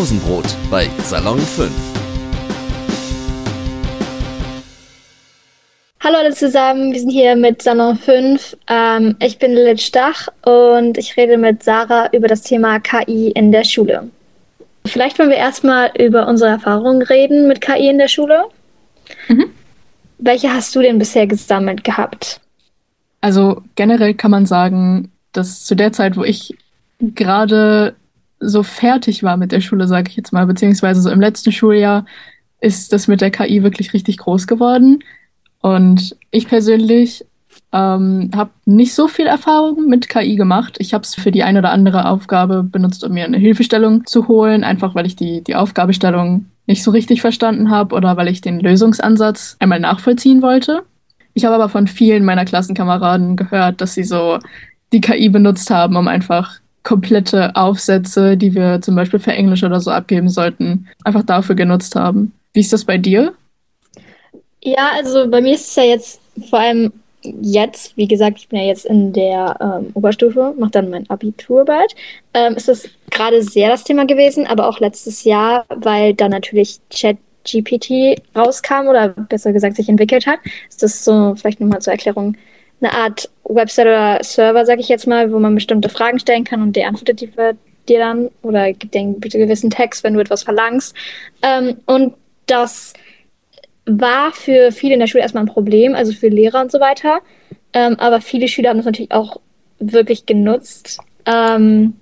Pausenbrot bei Salon 5. Hallo alle zusammen, wir sind hier mit Salon 5. Ähm, ich bin Lilith Stach und ich rede mit Sarah über das Thema KI in der Schule. Vielleicht wollen wir erstmal über unsere Erfahrungen reden mit KI in der Schule. Mhm. Welche hast du denn bisher gesammelt gehabt? Also generell kann man sagen, dass zu der Zeit, wo ich gerade so fertig war mit der Schule, sage ich jetzt mal, beziehungsweise so im letzten Schuljahr, ist das mit der KI wirklich richtig groß geworden. Und ich persönlich ähm, habe nicht so viel Erfahrung mit KI gemacht. Ich habe es für die eine oder andere Aufgabe benutzt, um mir eine Hilfestellung zu holen, einfach weil ich die, die Aufgabestellung nicht so richtig verstanden habe oder weil ich den Lösungsansatz einmal nachvollziehen wollte. Ich habe aber von vielen meiner Klassenkameraden gehört, dass sie so die KI benutzt haben, um einfach komplette Aufsätze, die wir zum Beispiel für Englisch oder so abgeben sollten, einfach dafür genutzt haben. Wie ist das bei dir? Ja, also bei mir ist es ja jetzt vor allem jetzt, wie gesagt, ich bin ja jetzt in der ähm, Oberstufe, mache dann mein Abitur bald, ähm, ist das gerade sehr das Thema gewesen, aber auch letztes Jahr, weil da natürlich ChatGPT rauskam oder besser gesagt sich entwickelt hat. Ist das so, vielleicht nochmal zur Erklärung, eine Art Website oder Server, sage ich jetzt mal, wo man bestimmte Fragen stellen kann und der antwortet die für dir dann oder gibt dir einen gewissen Text, wenn du etwas verlangst. Ähm, und das war für viele in der Schule erstmal ein Problem, also für Lehrer und so weiter. Ähm, aber viele Schüler haben das natürlich auch wirklich genutzt. Ähm,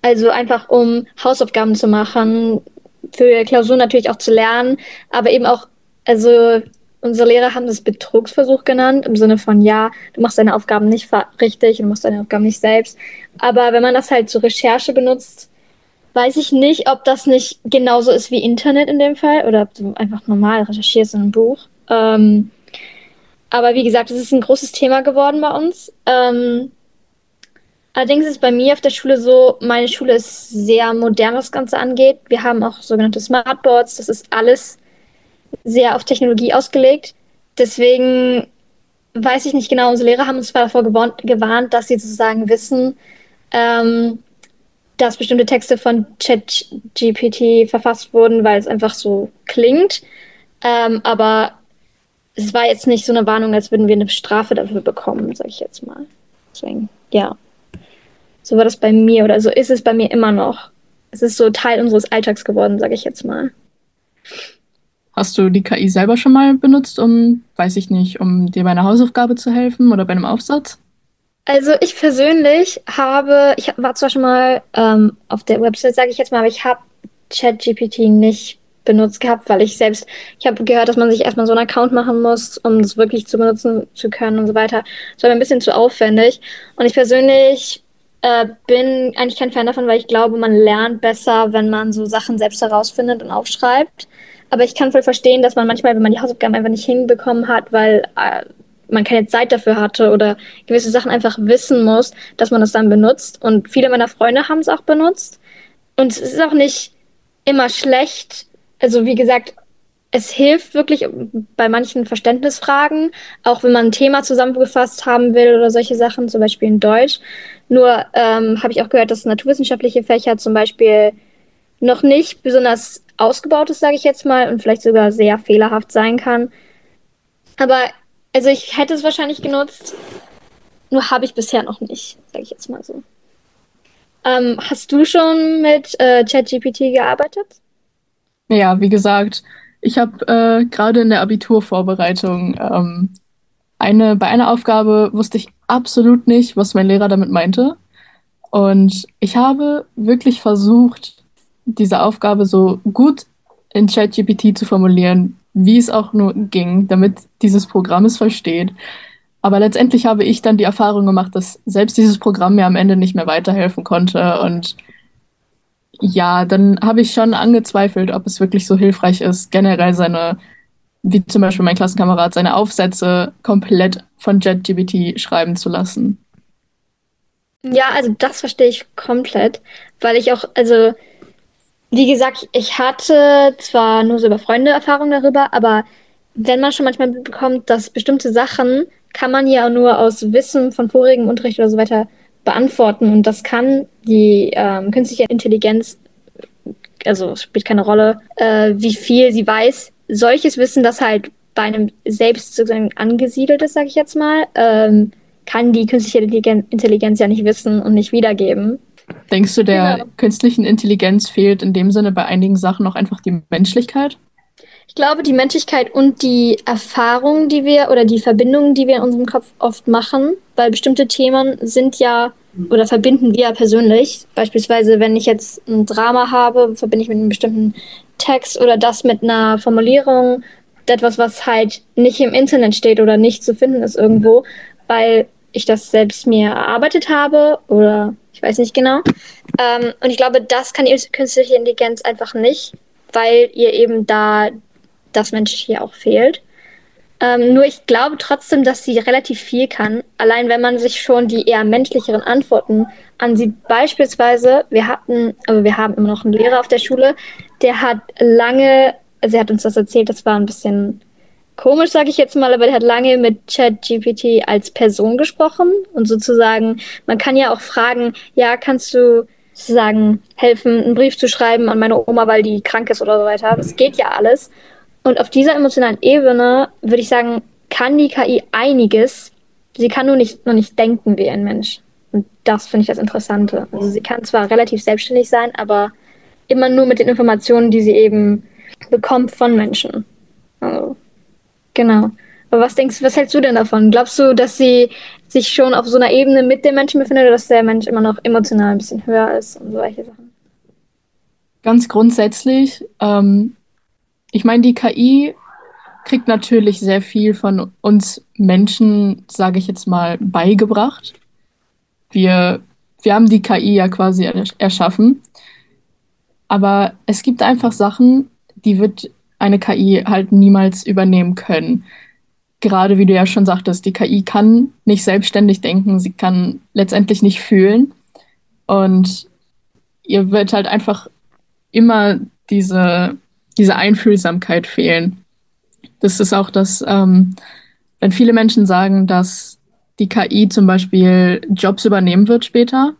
also einfach um Hausaufgaben zu machen, für Klausuren natürlich auch zu lernen, aber eben auch, also unsere Lehrer haben das Betrugsversuch genannt, im Sinne von, ja, du machst deine Aufgaben nicht richtig und machst deine Aufgaben nicht selbst. Aber wenn man das halt zur Recherche benutzt, weiß ich nicht, ob das nicht genauso ist wie Internet in dem Fall oder ob du einfach normal recherchierst in einem Buch. Ähm, aber wie gesagt, es ist ein großes Thema geworden bei uns. Ähm, allerdings ist bei mir auf der Schule so, meine Schule ist sehr modern, was das Ganze angeht. Wir haben auch sogenannte Smartboards. Das ist alles sehr auf Technologie ausgelegt. Deswegen weiß ich nicht genau, unsere Lehrer haben uns zwar davor gewarnt, dass sie sozusagen wissen, ähm, dass bestimmte Texte von ChatGPT verfasst wurden, weil es einfach so klingt. Ähm, aber es war jetzt nicht so eine Warnung, als würden wir eine Strafe dafür bekommen, sage ich jetzt mal. Deswegen, ja. So war das bei mir oder so ist es bei mir immer noch. Es ist so Teil unseres Alltags geworden, sage ich jetzt mal. Hast du die KI selber schon mal benutzt, um, weiß ich nicht, um dir bei einer Hausaufgabe zu helfen oder bei einem Aufsatz? Also ich persönlich habe, ich war zwar schon mal ähm, auf der Website, sage ich jetzt mal, aber ich habe ChatGPT nicht benutzt gehabt, weil ich selbst, ich habe gehört, dass man sich erstmal so einen Account machen muss, um es wirklich zu benutzen zu können und so weiter. Das war mir ein bisschen zu aufwendig. Und ich persönlich äh, bin eigentlich kein Fan davon, weil ich glaube, man lernt besser, wenn man so Sachen selbst herausfindet und aufschreibt. Aber ich kann voll verstehen, dass man manchmal, wenn man die Hausaufgaben einfach nicht hinbekommen hat, weil äh, man keine Zeit dafür hatte oder gewisse Sachen einfach wissen muss, dass man das dann benutzt. Und viele meiner Freunde haben es auch benutzt. Und es ist auch nicht immer schlecht. Also wie gesagt, es hilft wirklich bei manchen Verständnisfragen, auch wenn man ein Thema zusammengefasst haben will oder solche Sachen, zum Beispiel in Deutsch. Nur ähm, habe ich auch gehört, dass naturwissenschaftliche Fächer zum Beispiel noch nicht besonders ausgebaut ist, sage ich jetzt mal, und vielleicht sogar sehr fehlerhaft sein kann. Aber also ich hätte es wahrscheinlich genutzt, nur habe ich bisher noch nicht, sage ich jetzt mal so. Ähm, hast du schon mit äh, ChatGPT gearbeitet? Ja, wie gesagt, ich habe äh, gerade in der Abiturvorbereitung ähm, eine, bei einer Aufgabe wusste ich absolut nicht, was mein Lehrer damit meinte. Und ich habe wirklich versucht, diese Aufgabe so gut in ChatGPT zu formulieren, wie es auch nur ging, damit dieses Programm es versteht. Aber letztendlich habe ich dann die Erfahrung gemacht, dass selbst dieses Programm mir am Ende nicht mehr weiterhelfen konnte. Und ja, dann habe ich schon angezweifelt, ob es wirklich so hilfreich ist, generell seine, wie zum Beispiel mein Klassenkamerad, seine Aufsätze komplett von JetGBT schreiben zu lassen. Ja, also das verstehe ich komplett, weil ich auch, also wie gesagt, ich hatte zwar nur so über Freunde Erfahrung darüber, aber wenn man schon manchmal bekommt, dass bestimmte Sachen kann man ja nur aus Wissen von vorigem Unterricht oder so weiter beantworten und das kann die ähm, künstliche Intelligenz also spielt keine Rolle, äh, wie viel sie weiß. Solches Wissen, das halt bei einem selbst sozusagen angesiedelt ist, sage ich jetzt mal, ähm, kann die künstliche Intelligenz ja nicht wissen und nicht wiedergeben. Denkst du, der genau. künstlichen Intelligenz fehlt in dem Sinne bei einigen Sachen auch einfach die Menschlichkeit? Ich glaube, die Menschlichkeit und die Erfahrungen, die wir oder die Verbindungen, die wir in unserem Kopf oft machen, weil bestimmte Themen sind ja oder verbinden wir persönlich. Beispielsweise, wenn ich jetzt ein Drama habe, verbinde ich mit einem bestimmten Text oder das mit einer Formulierung, etwas, was halt nicht im Internet steht oder nicht zu finden ist irgendwo, weil ich das selbst mir erarbeitet habe oder weiß nicht genau. Ähm, und ich glaube, das kann künstliche Intelligenz einfach nicht, weil ihr eben da das Menschliche auch fehlt. Ähm, nur ich glaube trotzdem, dass sie relativ viel kann. Allein wenn man sich schon die eher menschlicheren Antworten ansieht. Beispielsweise, wir hatten, also wir haben immer noch einen Lehrer auf der Schule, der hat lange, also er hat uns das erzählt, das war ein bisschen komisch, sage ich jetzt mal, aber der hat lange mit ChatGPT als Person gesprochen und sozusagen, man kann ja auch fragen, ja, kannst du sozusagen helfen, einen Brief zu schreiben an meine Oma, weil die krank ist oder so weiter. Das geht ja alles. Und auf dieser emotionalen Ebene würde ich sagen, kann die KI einiges. Sie kann nur nicht, nur nicht denken wie ein Mensch. Und das finde ich das Interessante. Also sie kann zwar relativ selbstständig sein, aber immer nur mit den Informationen, die sie eben bekommt von Menschen. Also Genau. Aber was denkst was hältst du denn davon? Glaubst du, dass sie sich schon auf so einer Ebene mit dem Menschen befindet oder dass der Mensch immer noch emotional ein bisschen höher ist und solche Sachen? Ganz grundsätzlich, ähm, ich meine, die KI kriegt natürlich sehr viel von uns Menschen, sage ich jetzt mal, beigebracht. Wir, wir haben die KI ja quasi erschaffen. Aber es gibt einfach Sachen, die wird eine KI halt niemals übernehmen können. Gerade wie du ja schon sagtest, die KI kann nicht selbstständig denken, sie kann letztendlich nicht fühlen. Und ihr wird halt einfach immer diese, diese Einfühlsamkeit fehlen. Das ist auch das, ähm, wenn viele Menschen sagen, dass die KI zum Beispiel Jobs übernehmen wird später,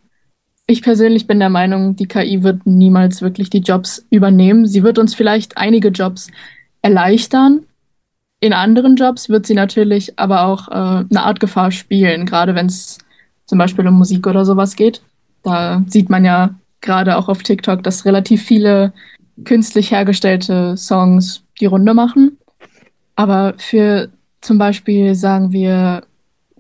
ich persönlich bin der Meinung, die KI wird niemals wirklich die Jobs übernehmen. Sie wird uns vielleicht einige Jobs erleichtern. In anderen Jobs wird sie natürlich aber auch äh, eine Art Gefahr spielen, gerade wenn es zum Beispiel um Musik oder sowas geht. Da sieht man ja gerade auch auf TikTok, dass relativ viele künstlich hergestellte Songs die Runde machen. Aber für zum Beispiel, sagen wir,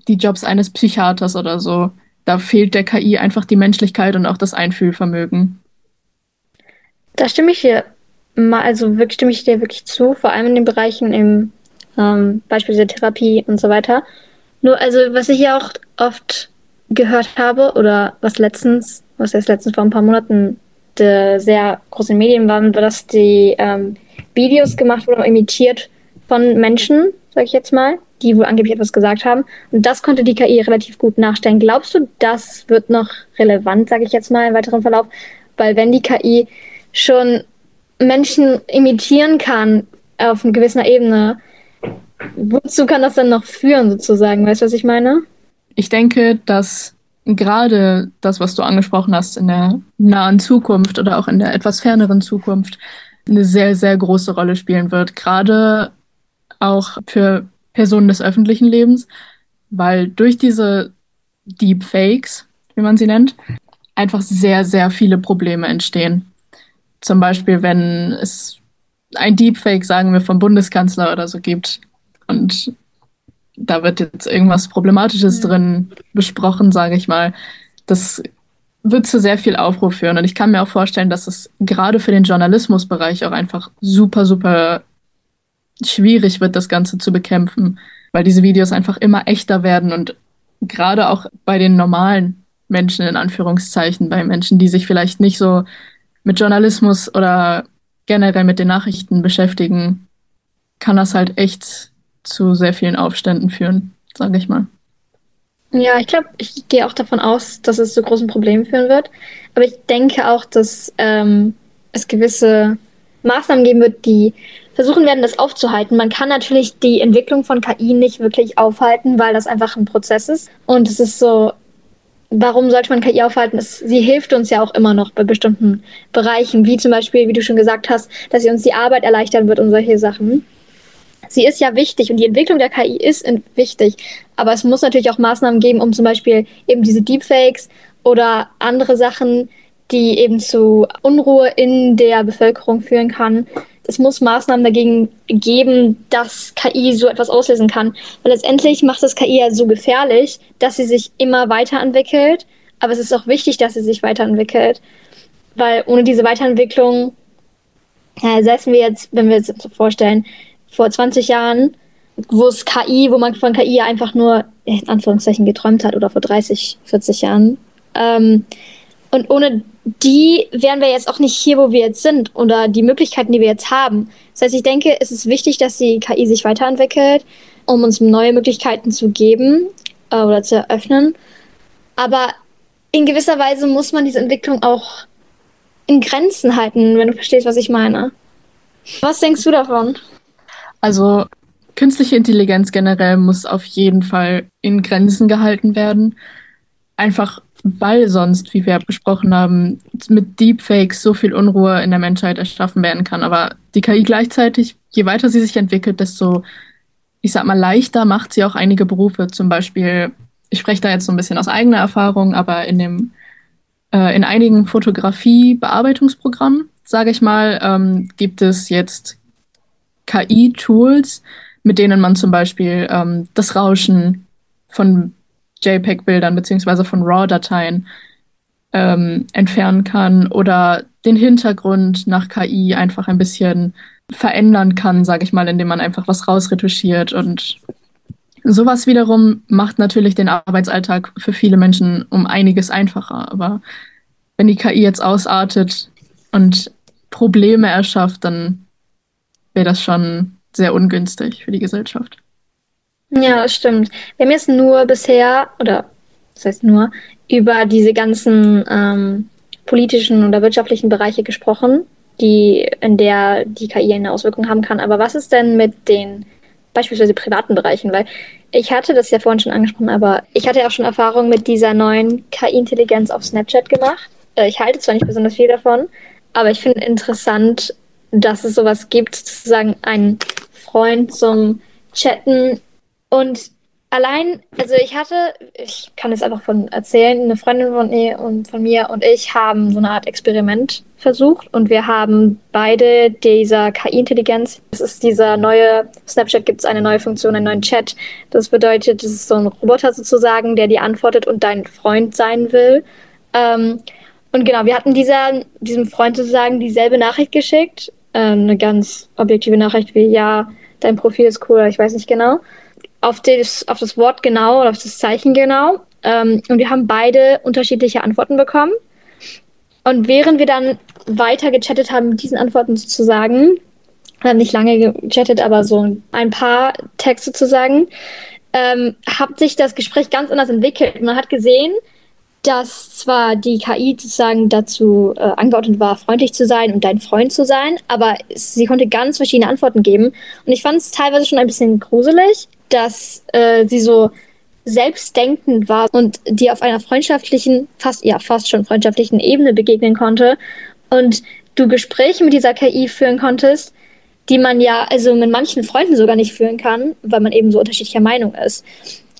die Jobs eines Psychiaters oder so, da fehlt der KI einfach die Menschlichkeit und auch das Einfühlvermögen. Da stimme ich dir mal, also wirklich stimme ich dir wirklich zu, vor allem in den Bereichen im ähm, Beispiel der Therapie und so weiter. Nur, also was ich ja auch oft gehört habe oder was letztens, was jetzt letztens vor ein paar Monaten sehr große Medien waren, war, dass die ähm, Videos gemacht wurden, imitiert von Menschen, sag ich jetzt mal, die wohl angeblich etwas gesagt haben. Und das konnte die KI relativ gut nachstellen. Glaubst du, das wird noch relevant, sage ich jetzt mal, im weiteren Verlauf? Weil wenn die KI schon Menschen imitieren kann auf einer gewissen Ebene, wozu kann das dann noch führen, sozusagen? Weißt du, was ich meine? Ich denke, dass gerade das, was du angesprochen hast, in der nahen Zukunft oder auch in der etwas ferneren Zukunft eine sehr, sehr große Rolle spielen wird. Gerade auch für Personen des öffentlichen Lebens, weil durch diese Deepfakes, wie man sie nennt, einfach sehr, sehr viele Probleme entstehen. Zum Beispiel, wenn es ein Deepfake, sagen wir, vom Bundeskanzler oder so gibt und da wird jetzt irgendwas Problematisches ja. drin besprochen, sage ich mal. Das wird zu sehr viel Aufruf führen. Und ich kann mir auch vorstellen, dass es gerade für den Journalismusbereich auch einfach super, super schwierig wird, das Ganze zu bekämpfen, weil diese Videos einfach immer echter werden und gerade auch bei den normalen Menschen in Anführungszeichen, bei Menschen, die sich vielleicht nicht so mit Journalismus oder generell mit den Nachrichten beschäftigen, kann das halt echt zu sehr vielen Aufständen führen, sage ich mal. Ja, ich glaube, ich gehe auch davon aus, dass es zu großen Problemen führen wird. Aber ich denke auch, dass ähm, es gewisse Maßnahmen geben wird, die versuchen werden, das aufzuhalten. Man kann natürlich die Entwicklung von KI nicht wirklich aufhalten, weil das einfach ein Prozess ist. Und es ist so, warum sollte man KI aufhalten? Es, sie hilft uns ja auch immer noch bei bestimmten Bereichen, wie zum Beispiel, wie du schon gesagt hast, dass sie uns die Arbeit erleichtern wird und solche Sachen. Sie ist ja wichtig und die Entwicklung der KI ist wichtig, aber es muss natürlich auch Maßnahmen geben, um zum Beispiel eben diese Deepfakes oder andere Sachen, die eben zu Unruhe in der Bevölkerung führen kann. Es muss Maßnahmen dagegen geben, dass KI so etwas auslösen kann. Weil letztendlich macht das KI ja so gefährlich, dass sie sich immer weiterentwickelt. Aber es ist auch wichtig, dass sie sich weiterentwickelt. Weil ohne diese Weiterentwicklung, ja, setzen wir jetzt, wenn wir uns vorstellen, vor 20 Jahren, wo es KI, wo man von KI einfach nur in Anführungszeichen geträumt hat oder vor 30, 40 Jahren. Ähm, und ohne die wären wir jetzt auch nicht hier, wo wir jetzt sind oder die Möglichkeiten, die wir jetzt haben. Das heißt, ich denke, es ist wichtig, dass die KI sich weiterentwickelt, um uns neue Möglichkeiten zu geben äh, oder zu eröffnen. Aber in gewisser Weise muss man diese Entwicklung auch in Grenzen halten, wenn du verstehst, was ich meine. Was denkst du davon? Also künstliche Intelligenz generell muss auf jeden Fall in Grenzen gehalten werden. Einfach weil sonst, wie wir besprochen haben, mit Deepfakes so viel Unruhe in der Menschheit erschaffen werden kann. Aber die KI gleichzeitig, je weiter sie sich entwickelt, desto, ich sag mal, leichter macht sie auch einige Berufe. Zum Beispiel, ich spreche da jetzt so ein bisschen aus eigener Erfahrung, aber in dem, äh, in einigen Fotografie-Bearbeitungsprogrammen, sage ich mal, ähm, gibt es jetzt KI-Tools, mit denen man zum Beispiel ähm, das Rauschen von JPEG-Bildern beziehungsweise von RAW-Dateien ähm, entfernen kann oder den Hintergrund nach KI einfach ein bisschen verändern kann, sage ich mal, indem man einfach was rausretuschiert. Und sowas wiederum macht natürlich den Arbeitsalltag für viele Menschen um einiges einfacher. Aber wenn die KI jetzt ausartet und Probleme erschafft, dann wäre das schon sehr ungünstig für die Gesellschaft. Ja, das stimmt. Wir haben jetzt nur bisher, oder das heißt nur, über diese ganzen ähm, politischen oder wirtschaftlichen Bereiche gesprochen, die, in der die KI eine Auswirkung haben kann. Aber was ist denn mit den beispielsweise privaten Bereichen? Weil ich hatte das ja vorhin schon angesprochen, aber ich hatte ja auch schon Erfahrung mit dieser neuen KI-Intelligenz auf Snapchat gemacht. Äh, ich halte zwar nicht besonders viel davon, aber ich finde interessant, dass es sowas gibt, sozusagen einen Freund zum Chatten und allein, also ich hatte, ich kann es einfach von erzählen, eine Freundin von mir und von mir und ich haben so eine Art Experiment versucht und wir haben beide dieser KI-Intelligenz, das ist dieser neue, Snapchat gibt es eine neue Funktion, einen neuen Chat. Das bedeutet, das ist so ein Roboter sozusagen, der dir antwortet und dein Freund sein will. Ähm, und genau, wir hatten dieser, diesem Freund sozusagen dieselbe Nachricht geschickt, äh, eine ganz objektive Nachricht wie, ja, dein Profil ist cool, ich weiß nicht genau auf das, auf das Wort genau oder auf das Zeichen genau. Ähm, und wir haben beide unterschiedliche Antworten bekommen. Und während wir dann weiter gechattet haben mit diesen Antworten sozusagen, haben nicht lange gechattet, aber so ein paar Texte sozusagen, ähm, hat sich das Gespräch ganz anders entwickelt. Man hat gesehen, dass zwar die KI sozusagen dazu äh, angeordnet war, freundlich zu sein und dein Freund zu sein, aber sie konnte ganz verschiedene Antworten geben. Und ich fand es teilweise schon ein bisschen gruselig, dass äh, sie so selbstdenkend war und dir auf einer freundschaftlichen, fast, ja, fast schon freundschaftlichen Ebene begegnen konnte und du Gespräche mit dieser KI führen konntest, die man ja also mit manchen Freunden sogar nicht führen kann, weil man eben so unterschiedlicher Meinung ist.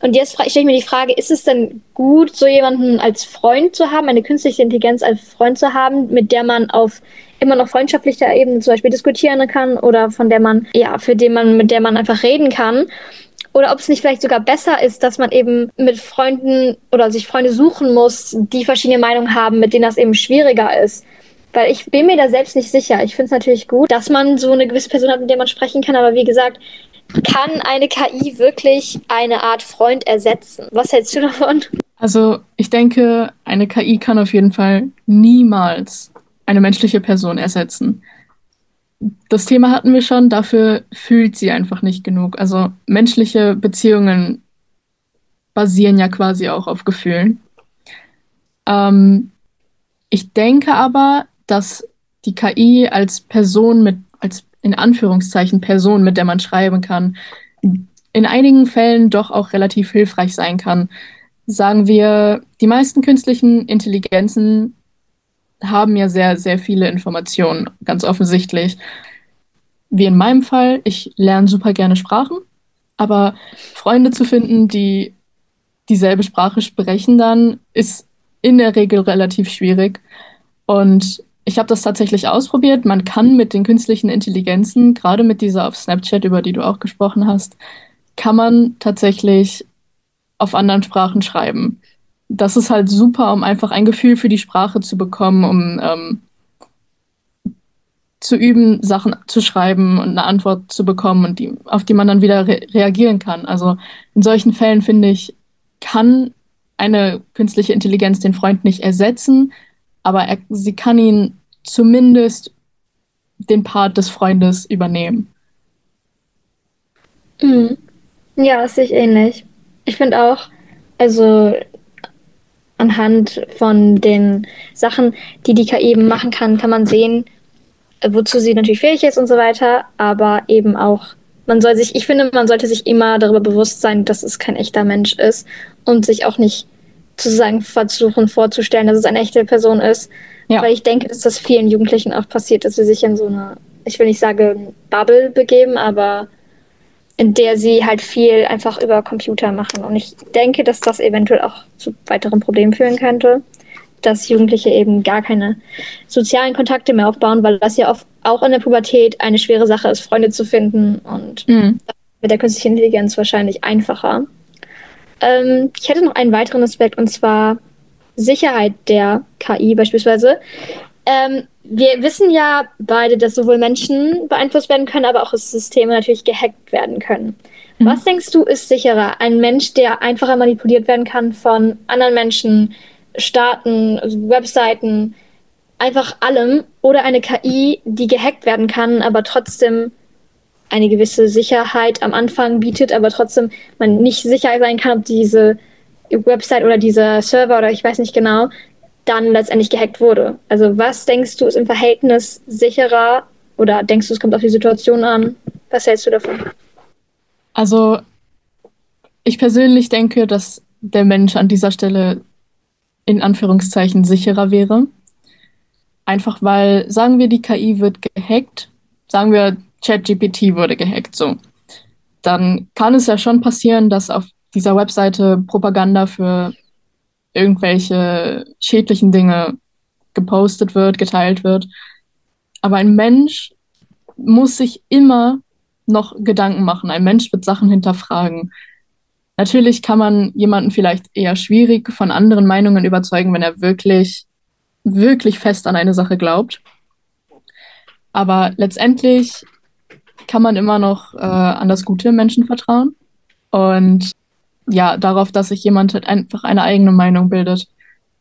Und jetzt stelle ich mir die Frage, ist es denn gut, so jemanden als Freund zu haben, eine künstliche Intelligenz als Freund zu haben, mit der man auf immer noch freundschaftlicher Ebene zum Beispiel diskutieren kann oder von der man, ja, für den man, mit der man einfach reden kann? Oder ob es nicht vielleicht sogar besser ist, dass man eben mit Freunden oder sich Freunde suchen muss, die verschiedene Meinungen haben, mit denen das eben schwieriger ist. Weil ich bin mir da selbst nicht sicher. Ich finde es natürlich gut, dass man so eine gewisse Person hat, mit der man sprechen kann. Aber wie gesagt, kann eine KI wirklich eine Art Freund ersetzen? Was hältst du davon? Also ich denke, eine KI kann auf jeden Fall niemals eine menschliche Person ersetzen das Thema hatten wir schon, dafür fühlt sie einfach nicht genug. Also menschliche Beziehungen basieren ja quasi auch auf Gefühlen. Ähm, ich denke aber, dass die KI als Person mit, als in Anführungszeichen Person, mit der man schreiben kann, in einigen Fällen doch auch relativ hilfreich sein kann. sagen wir, die meisten künstlichen Intelligenzen haben ja sehr, sehr viele Informationen, ganz offensichtlich. Wie in meinem Fall, ich lerne super gerne Sprachen, aber Freunde zu finden, die dieselbe Sprache sprechen dann, ist in der Regel relativ schwierig. Und ich habe das tatsächlich ausprobiert. Man kann mit den künstlichen Intelligenzen, gerade mit dieser auf Snapchat, über die du auch gesprochen hast, kann man tatsächlich auf anderen Sprachen schreiben. Das ist halt super, um einfach ein Gefühl für die Sprache zu bekommen, um ähm, zu üben, Sachen zu schreiben und eine Antwort zu bekommen und die, auf die man dann wieder re reagieren kann. Also in solchen Fällen finde ich, kann eine künstliche Intelligenz den Freund nicht ersetzen, aber er, sie kann ihn zumindest den Part des Freundes übernehmen. Mhm. Ja, das sehe ich ähnlich. Ich finde auch, also anhand von den Sachen, die die KI eben machen kann, kann man sehen, wozu sie natürlich fähig ist und so weiter, aber eben auch, man soll sich, ich finde, man sollte sich immer darüber bewusst sein, dass es kein echter Mensch ist und sich auch nicht sozusagen versuchen vorzustellen, dass es eine echte Person ist. Ja. Weil ich denke, dass das vielen Jugendlichen auch passiert, dass sie sich in so eine, ich will nicht sagen Bubble begeben, aber in der sie halt viel einfach über Computer machen. Und ich denke, dass das eventuell auch zu weiteren Problemen führen könnte, dass Jugendliche eben gar keine sozialen Kontakte mehr aufbauen, weil das ja oft auch in der Pubertät eine schwere Sache ist, Freunde zu finden und mhm. mit der künstlichen Intelligenz wahrscheinlich einfacher. Ähm, ich hätte noch einen weiteren Aspekt und zwar Sicherheit der KI beispielsweise. Ähm, wir wissen ja beide, dass sowohl Menschen beeinflusst werden können, aber auch Systeme natürlich gehackt werden können. Mhm. Was denkst du ist sicherer? Ein Mensch, der einfacher manipuliert werden kann von anderen Menschen, Staaten, also Webseiten, einfach allem, oder eine KI, die gehackt werden kann, aber trotzdem eine gewisse Sicherheit am Anfang bietet, aber trotzdem man nicht sicher sein kann, ob diese Website oder dieser Server oder ich weiß nicht genau dann letztendlich gehackt wurde. Also was denkst du ist im Verhältnis sicherer oder denkst du, es kommt auf die Situation an? Was hältst du davon? Also ich persönlich denke, dass der Mensch an dieser Stelle in Anführungszeichen sicherer wäre. Einfach weil, sagen wir, die KI wird gehackt, sagen wir, ChatGPT wurde gehackt, so. Dann kann es ja schon passieren, dass auf dieser Webseite Propaganda für irgendwelche schädlichen Dinge gepostet wird, geteilt wird. Aber ein Mensch muss sich immer noch Gedanken machen. Ein Mensch wird Sachen hinterfragen. Natürlich kann man jemanden vielleicht eher schwierig von anderen Meinungen überzeugen, wenn er wirklich, wirklich fest an eine Sache glaubt. Aber letztendlich kann man immer noch äh, an das Gute im Menschen vertrauen und ja, darauf, dass sich jemand halt einfach eine eigene Meinung bildet.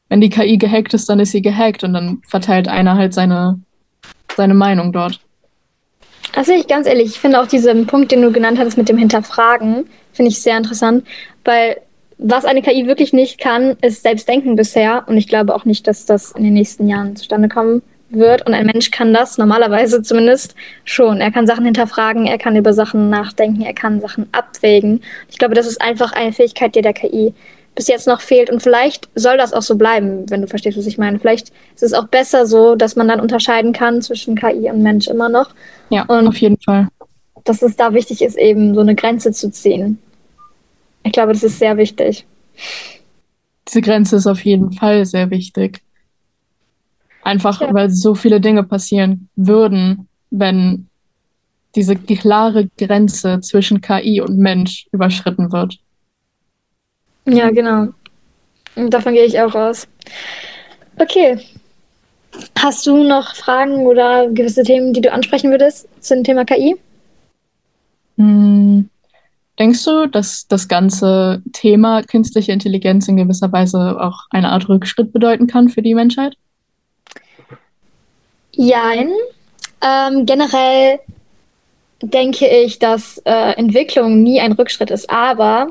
Wenn die KI gehackt ist, dann ist sie gehackt und dann verteilt einer halt seine, seine Meinung dort. Also ich ganz ehrlich, ich finde auch diesen Punkt, den du genannt hattest mit dem Hinterfragen, finde ich sehr interessant, weil was eine KI wirklich nicht kann, ist Selbstdenken bisher und ich glaube auch nicht, dass das in den nächsten Jahren zustande kommen wird. Und ein Mensch kann das normalerweise zumindest schon. Er kann Sachen hinterfragen, er kann über Sachen nachdenken, er kann Sachen abwägen. Ich glaube, das ist einfach eine Fähigkeit, die der KI bis jetzt noch fehlt. Und vielleicht soll das auch so bleiben, wenn du verstehst, was ich meine. Vielleicht ist es auch besser so, dass man dann unterscheiden kann zwischen KI und Mensch immer noch. Ja, und auf jeden Fall. Dass es da wichtig ist, eben so eine Grenze zu ziehen. Ich glaube, das ist sehr wichtig. Diese Grenze ist auf jeden Fall sehr wichtig. Einfach ja. weil so viele Dinge passieren würden, wenn diese klare Grenze zwischen KI und Mensch überschritten wird. Ja, genau. Und davon gehe ich auch aus. Okay. Hast du noch Fragen oder gewisse Themen, die du ansprechen würdest zum Thema KI? Hm. Denkst du, dass das ganze Thema künstliche Intelligenz in gewisser Weise auch eine Art Rückschritt bedeuten kann für die Menschheit? Jein. Ähm, generell denke ich, dass äh, Entwicklung nie ein Rückschritt ist. Aber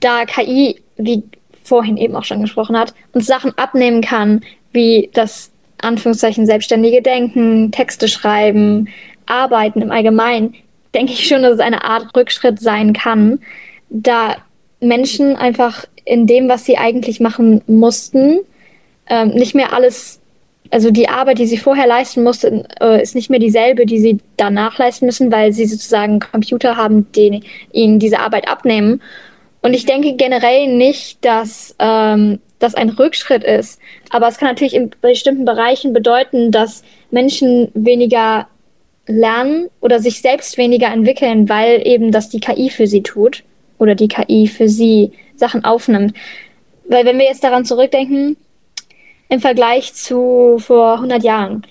da KI, wie vorhin eben auch schon gesprochen hat, uns Sachen abnehmen kann, wie das Anführungszeichen selbstständige Denken, Texte schreiben, Arbeiten im Allgemeinen, denke ich schon, dass es eine Art Rückschritt sein kann, da Menschen einfach in dem, was sie eigentlich machen mussten, ähm, nicht mehr alles, also die Arbeit, die sie vorher leisten mussten, äh, ist nicht mehr dieselbe, die sie danach leisten müssen, weil sie sozusagen Computer haben, die ihnen diese Arbeit abnehmen. Und ich denke generell nicht, dass ähm, das ein Rückschritt ist. Aber es kann natürlich in bestimmten Bereichen bedeuten, dass Menschen weniger lernen oder sich selbst weniger entwickeln, weil eben das die KI für sie tut oder die KI für sie Sachen aufnimmt. Weil wenn wir jetzt daran zurückdenken, im Vergleich zu vor 100 Jahren,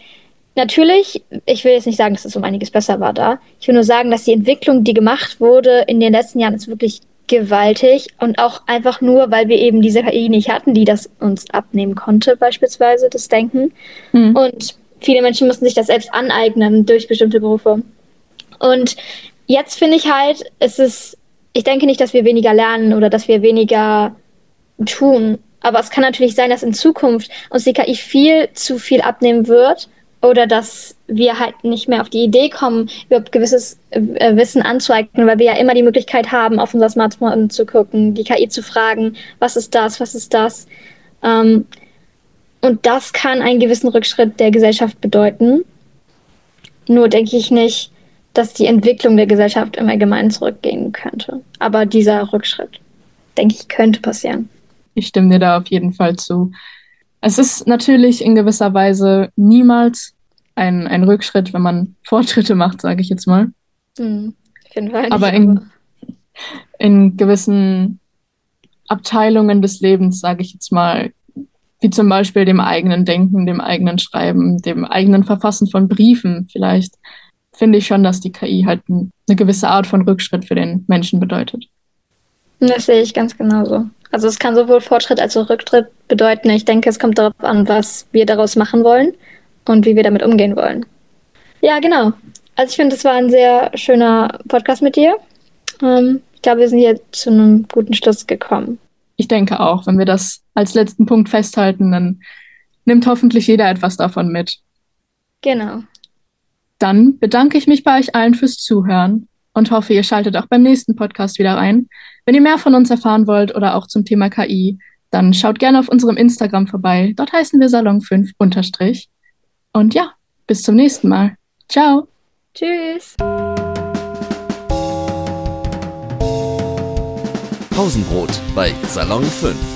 natürlich, ich will jetzt nicht sagen, dass es um einiges besser war da. Ich will nur sagen, dass die Entwicklung, die gemacht wurde in den letzten Jahren, ist wirklich gewaltig und auch einfach nur, weil wir eben diese KI nicht hatten, die das uns abnehmen konnte, beispielsweise das Denken. Mhm. Und viele Menschen mussten sich das selbst aneignen durch bestimmte Berufe. Und jetzt finde ich halt, es ist, ich denke nicht, dass wir weniger lernen oder dass wir weniger tun. Aber es kann natürlich sein, dass in Zukunft uns die KI viel zu viel abnehmen wird oder dass wir halt nicht mehr auf die Idee kommen, überhaupt gewisses äh, Wissen anzueignen, weil wir ja immer die Möglichkeit haben, auf unser Smartphone zu gucken, die KI zu fragen, was ist das, was ist das. Ähm, und das kann einen gewissen Rückschritt der Gesellschaft bedeuten. Nur denke ich nicht, dass die Entwicklung der Gesellschaft im Allgemeinen zurückgehen könnte. Aber dieser Rückschritt, denke ich, könnte passieren. Ich stimme dir da auf jeden Fall zu. Es ist natürlich in gewisser Weise niemals ein, ein Rückschritt, wenn man Fortschritte macht, sage ich jetzt mal. Hm, nicht, aber in, in gewissen Abteilungen des Lebens, sage ich jetzt mal, wie zum Beispiel dem eigenen Denken, dem eigenen Schreiben, dem eigenen Verfassen von Briefen vielleicht, finde ich schon, dass die KI halt eine gewisse Art von Rückschritt für den Menschen bedeutet. Das sehe ich ganz genauso. Also es kann sowohl Fortschritt als auch Rücktritt bedeuten. Ich denke, es kommt darauf an, was wir daraus machen wollen und wie wir damit umgehen wollen. Ja, genau. Also ich finde, es war ein sehr schöner Podcast mit dir. Ähm, ich glaube, wir sind hier zu einem guten Schluss gekommen. Ich denke auch, wenn wir das als letzten Punkt festhalten, dann nimmt hoffentlich jeder etwas davon mit. Genau. Dann bedanke ich mich bei euch allen fürs Zuhören und hoffe, ihr schaltet auch beim nächsten Podcast wieder ein. Wenn ihr mehr von uns erfahren wollt oder auch zum Thema KI, dann schaut gerne auf unserem Instagram vorbei. Dort heißen wir Salon 5 unterstrich. Und ja, bis zum nächsten Mal. Ciao. Tschüss. Pausenbrot bei Salon 5.